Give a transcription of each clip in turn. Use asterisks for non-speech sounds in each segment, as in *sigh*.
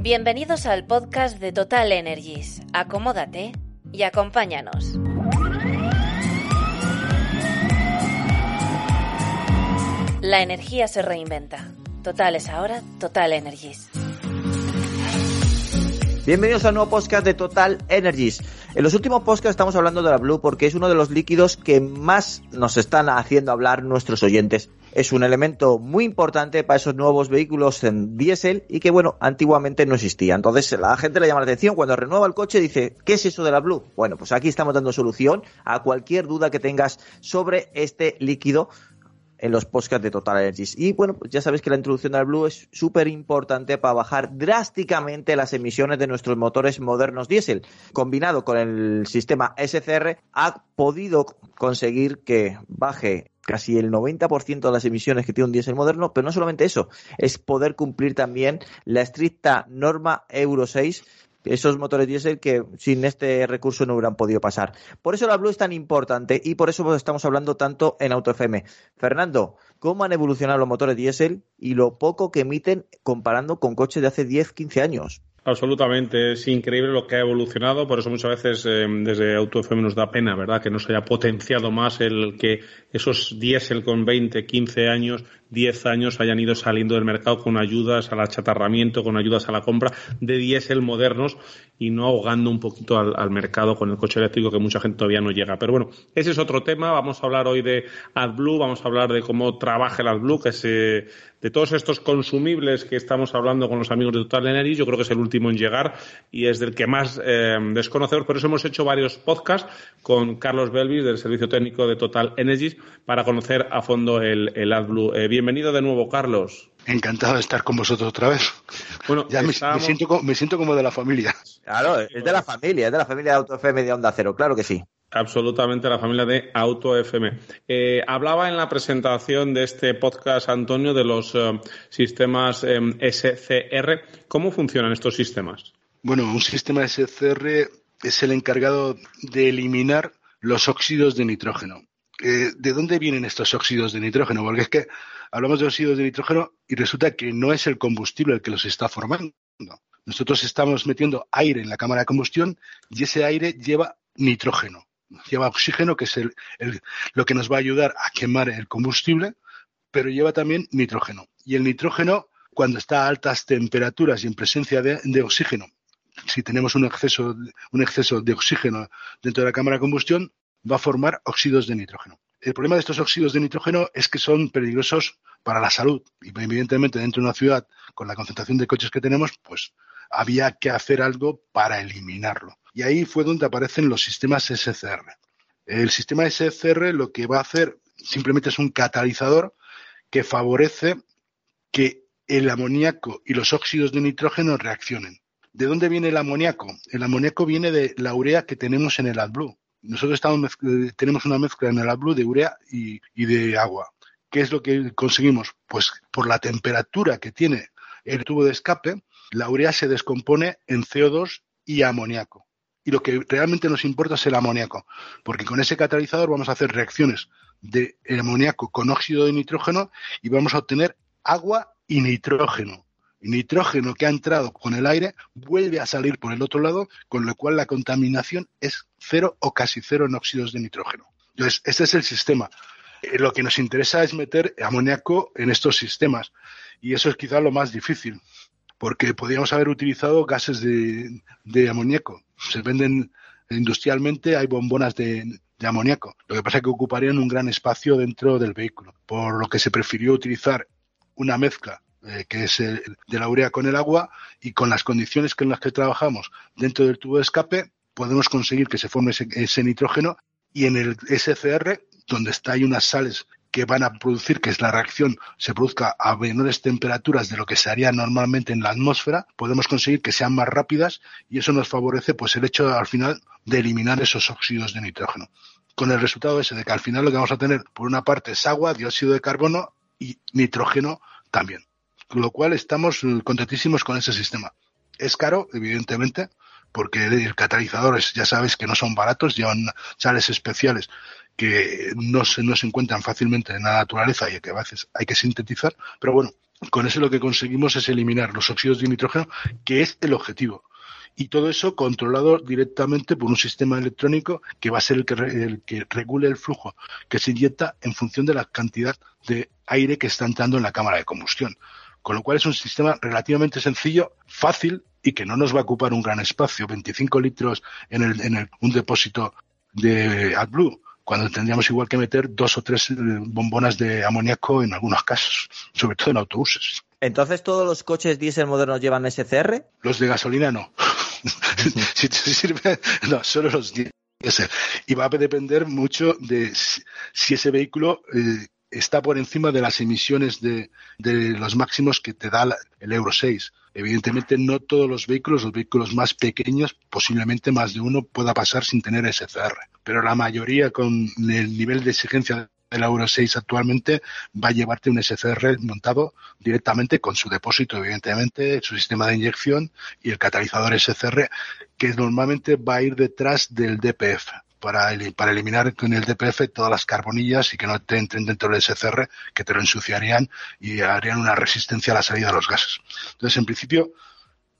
Bienvenidos al podcast de Total Energies. Acomódate y acompáñanos. La energía se reinventa. Total es ahora Total Energies. Bienvenidos al nuevo podcast de Total Energies. En los últimos podcasts estamos hablando de la Blue porque es uno de los líquidos que más nos están haciendo hablar nuestros oyentes. Es un elemento muy importante para esos nuevos vehículos en diésel y que, bueno, antiguamente no existía. Entonces, la gente le llama la atención cuando renueva el coche dice, ¿qué es eso de la Blue? Bueno, pues aquí estamos dando solución a cualquier duda que tengas sobre este líquido en los podcasts de Total Energies. Y bueno, pues ya sabéis que la introducción del Blue es súper importante para bajar drásticamente las emisiones de nuestros motores modernos diésel. Combinado con el sistema SCR, ha podido conseguir que baje casi el 90% de las emisiones que tiene un diésel moderno, pero no solamente eso, es poder cumplir también la estricta norma Euro 6 esos motores diésel que sin este recurso no hubieran podido pasar. Por eso la Blue es tan importante y por eso estamos hablando tanto en AutoFM. Fernando, ¿cómo han evolucionado los motores diésel y lo poco que emiten comparando con coches de hace 10, 15 años? Absolutamente, es increíble lo que ha evolucionado, por eso muchas veces eh, desde AutoFM nos da pena, ¿verdad?, que no se haya potenciado más el que esos diésel con 20, 15 años 10 años hayan ido saliendo del mercado con ayudas al achatarramiento, con ayudas a la compra de diésel modernos y no ahogando un poquito al, mercado con el coche eléctrico que mucha gente todavía no llega. Pero bueno, ese es otro tema. Vamos a hablar hoy de AdBlue, vamos a hablar de cómo trabaja el AdBlue, que es de todos estos consumibles que estamos hablando con los amigos de Total Energy. Yo creo que es el último en llegar y es del que más eh, desconocemos. Por eso hemos hecho varios podcasts con Carlos Belvis del Servicio Técnico de Total Energies para conocer a fondo el, el AdBlue. Eh, bienvenido de nuevo, Carlos. Encantado de estar con vosotros otra vez. Bueno, ya me, siento, me siento como de la familia. Claro, es de la familia, es de la familia de Auto FM de Onda Cero, claro que sí. Absolutamente la familia de Auto FM. Eh, hablaba en la presentación de este podcast, Antonio, de los eh, sistemas SCR. ¿Cómo funcionan estos sistemas? Bueno, un sistema SCR es el encargado de eliminar los óxidos de nitrógeno. Eh, ¿de dónde vienen estos óxidos de nitrógeno? Porque es que hablamos de óxidos de nitrógeno y resulta que no es el combustible el que los está formando. Nosotros estamos metiendo aire en la cámara de combustión y ese aire lleva nitrógeno, lleva oxígeno, que es lo que nos va a ayudar a quemar el combustible, pero lleva también nitrógeno. Y el nitrógeno, cuando está a altas temperaturas y en presencia de, oxígeno, si tenemos un exceso, un exceso de oxígeno dentro de la cámara de combustión, va a formar óxidos de nitrógeno. El problema de estos óxidos de nitrógeno es que son peligrosos para la salud y evidentemente dentro de una ciudad con la concentración de coches que tenemos, pues había que hacer algo para eliminarlo. Y ahí fue donde aparecen los sistemas SCR. El sistema SCR lo que va a hacer simplemente es un catalizador que favorece que el amoníaco y los óxidos de nitrógeno reaccionen. ¿De dónde viene el amoníaco? El amoníaco viene de la urea que tenemos en el AdBlue nosotros estamos eh, tenemos una mezcla en el AdBlue de urea y, de agua. ¿Qué es lo que conseguimos? Pues por la temperatura que tiene el tubo de escape, la urea se descompone en CO2 y amoníaco. Y lo que realmente nos importa es el amoníaco, porque con ese catalizador vamos a hacer reacciones de amoníaco con óxido de nitrógeno y vamos a obtener agua y nitrógeno nitrógeno que ha entrado con el aire vuelve a salir por el otro lado, con lo cual la contaminación es cero o casi cero en óxidos de nitrógeno. Entonces, este es el sistema. Eh, lo que nos interesa es meter amoníaco en estos sistemas y eso es quizá lo más difícil, porque podríamos haber utilizado gases de, amoníaco. Se venden industrialmente, hay bombonas de, de amoníaco. Lo que pasa es que ocuparían un gran espacio dentro del vehículo, por lo que se prefirió utilizar una mezcla eh, que es de la urea con el agua, y con las condiciones en las que trabajamos dentro del tubo de escape, podemos conseguir que se forme ese, nitrógeno y en el SCR, donde está hay unas sales que van a producir que la reacción se produzca a menores temperaturas de lo que se haría normalmente en la atmósfera, podemos conseguir que sean más rápidas y eso nos favorece pues el hecho al final de eliminar esos óxidos de nitrógeno. Con el resultado ese de que al final lo que vamos a tener por una parte es agua, dióxido de carbono y nitrógeno también con lo cual estamos contentísimos con ese sistema. Es caro, evidentemente, porque el catalizador ya sabéis que no son baratos, llevan sales especiales que no se, no se encuentran fácilmente en la naturaleza y que a veces hay que sintetizar, pero bueno, con eso lo que conseguimos es eliminar los óxidos de nitrógeno, que es el objetivo. Y todo eso controlado directamente por un sistema electrónico que va a ser el que, el que regule el flujo que se inyecta en función de la cantidad de aire que está entrando en la cámara de combustión. Con lo cual es un sistema relativamente sencillo, fácil y que no nos va a ocupar un gran espacio, 25 litros en, el, en el, un depósito de AdBlue, cuando tendríamos igual que meter dos o tres eh, bombonas de amoníaco en algunos casos, sobre todo en autobuses. Entonces, ¿todos los coches diésel modernos llevan SCR? Los de gasolina no. *laughs* si te sirve, no, solo los diésel. Y va a depender mucho de si ese vehículo eh, está por encima de las emisiones de, de, los máximos que te da el Euro 6. Evidentemente, no todos los vehículos, los vehículos más pequeños, posiblemente más de uno pueda pasar sin tener SCR. Pero la mayoría, con el nivel de exigencia del Euro 6 actualmente, va a llevarte un SCR montado directamente con su depósito, evidentemente, su sistema de inyección y el catalizador SCR, que normalmente va a ir detrás del DPF para, para eliminar con el DPF todas las carbonillas y que no te entren dentro del SCR, que te lo ensuciarían y harían una resistencia a la salida de los gases. Entonces, en principio,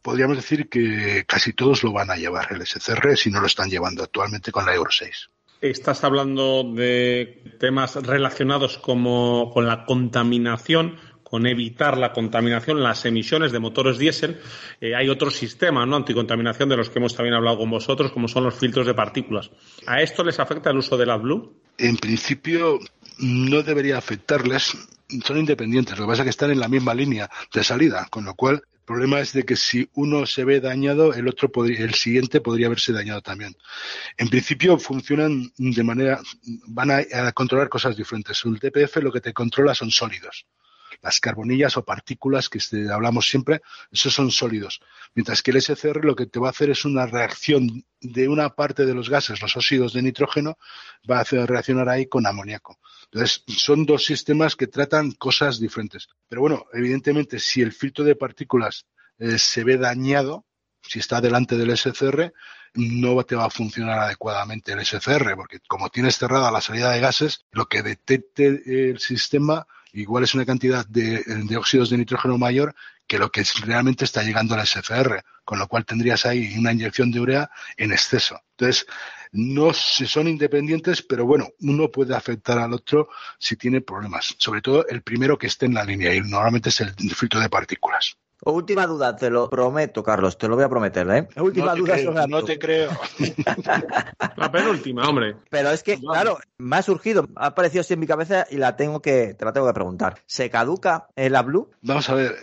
podríamos decir que casi todos lo van a llevar el SCR si no lo están llevando actualmente con la Euro 6. Estás hablando de temas relacionados como con la contaminación con evitar la contaminación, las emisiones de motores diésel. Eh, hay otro sistema ¿no? anticontaminación de los que hemos también hablado con vosotros, como son los filtros de partículas. ¿A esto les afecta el uso del AdBlue? En principio no debería afectarles. Son independientes, lo que pasa es que están en la misma línea de salida, con lo cual el problema es de que si uno se ve dañado, el otro podría, el siguiente podría haberse dañado también. En principio funcionan de manera, van a, controlar cosas diferentes. El DPF lo que te controla son sólidos las carbonillas o partículas que este, hablamos siempre, esos son sólidos. Mientras que el SCR lo que te va a hacer es una reacción de una parte de los gases, los óxidos de nitrógeno, va a hacer reaccionar ahí con amoníaco. Entonces, son dos sistemas que tratan cosas diferentes. Pero bueno, evidentemente, si el filtro de partículas eh, se ve dañado, si está delante del SCR, no te va a funcionar adecuadamente el SCR, porque como tienes cerrada la salida de gases, lo que detecte el sistema igual es una cantidad de, de, óxidos de nitrógeno mayor que lo que realmente está llegando al SFR, con lo cual tendrías ahí una inyección de urea en exceso. Entonces, no se son independientes, pero bueno, uno puede afectar al otro si tiene problemas, sobre todo el primero que esté en la línea y normalmente es el filtro de partículas. Última duda, te lo prometo, Carlos, te lo voy a prometer, ¿eh? Última no duda creo, sobre No te creo. La penúltima, hombre. Pero es que, claro, me ha surgido, ha aparecido así en mi cabeza y la tengo que, te la tengo que preguntar. ¿Se caduca el ABLU? Vamos a ver,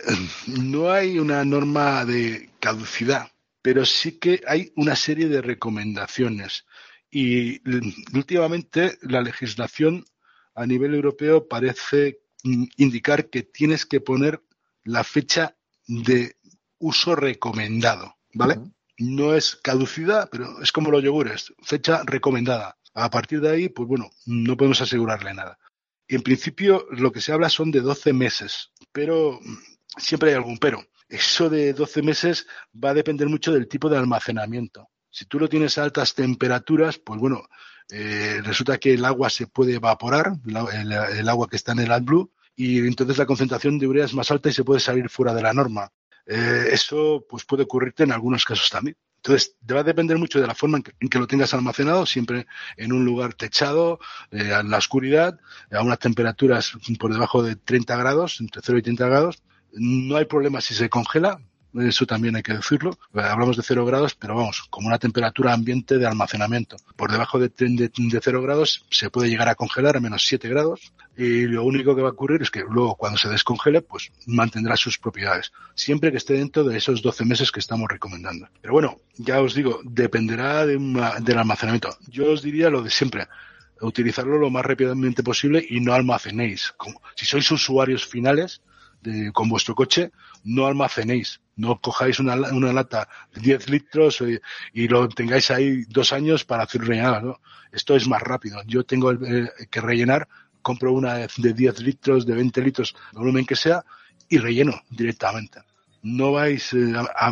no hay una norma de caducidad, pero sí que hay una serie de recomendaciones. Y últimamente la legislación a nivel europeo parece indicar que tienes que poner la fecha de uso recomendado, ¿vale? Uh -huh. No es caducidad, pero es como los yogures, fecha recomendada. A partir de ahí, pues bueno, no podemos asegurarle nada. En principio, lo que se habla son de 12 meses, pero siempre hay algún pero. Eso de 12 meses va a depender mucho del tipo de almacenamiento. Si tú lo tienes a altas temperaturas, pues bueno, eh, resulta que el agua se puede evaporar, el, el, el agua que está en el AdBlue, y entonces la concentración de urea es más alta y se puede salir fuera de la norma. Eh, eso pues puede ocurrirte en algunos casos también. Entonces, va a depender mucho de la forma en que, lo tengas almacenado, siempre en un lugar techado, eh, en la oscuridad, a unas temperaturas por debajo de 30 grados, entre 0 y 30 grados. No hay problema si se congela, eso también hay que decirlo. Hablamos de cero grados, pero vamos, como una temperatura ambiente de almacenamiento. Por debajo de, de, de cero grados se puede llegar a congelar a menos 7 grados y lo único que va a ocurrir es que luego cuando se descongele, pues mantendrá sus propiedades, siempre que esté dentro de esos 12 meses que estamos recomendando. Pero bueno, ya os digo, dependerá de del almacenamiento. Yo os diría lo de siempre, utilizarlo lo más rápidamente posible y no almacenéis. Si sois usuarios finales, con vuestro coche, no almacenéis. No cojáis una, lata de 10 litros y, y, lo tengáis ahí dos años para hacer rellenar. ¿no? Esto es más rápido. Yo tengo eh, que rellenar, compro una de 10 litros, de 20 litros, el volumen que sea, y relleno directamente. No vais eh, a,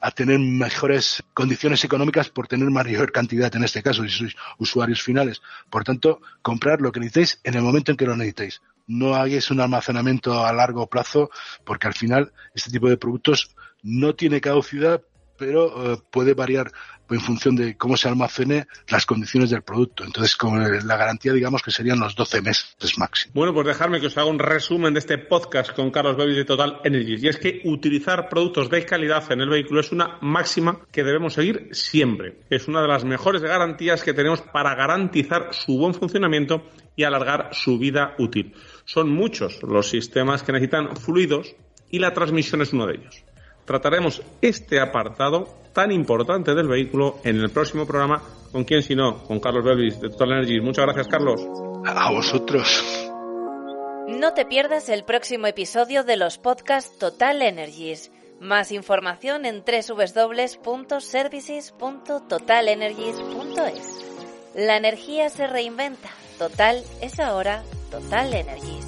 a, tener mejores condiciones económicas por tener mayor cantidad en este caso, si sois usuarios finales. Por tanto, comprar lo que necesitéis en el momento en que lo necesitéis no hagáis un almacenamiento a largo plazo, porque al final este tipo de productos no tiene caducidad, pero eh, puede variar en función de cómo se almacene las condiciones del producto. Entonces, con la garantía, digamos que serían los 12 meses máximo. Bueno, pues dejarme que os haga un resumen de este podcast con Carlos Bevis de Total Energies. Y es que utilizar productos de calidad en el vehículo es una máxima que debemos seguir siempre. Es una de las mejores garantías que tenemos para garantizar su buen funcionamiento y alargar su vida útil. Son muchos los sistemas que necesitan fluidos y la transmisión es uno de ellos. Trataremos este apartado tan importante del vehículo en el próximo programa. ¿Con quién si no? Con Carlos Belvis de Total Energy. Muchas gracias, Carlos. A vosotros. No te pierdas el próximo episodio de los podcasts Total Energies. Más información en www.services.totalenergies.es. La energía se reinventa. Total es ahora Total Energies.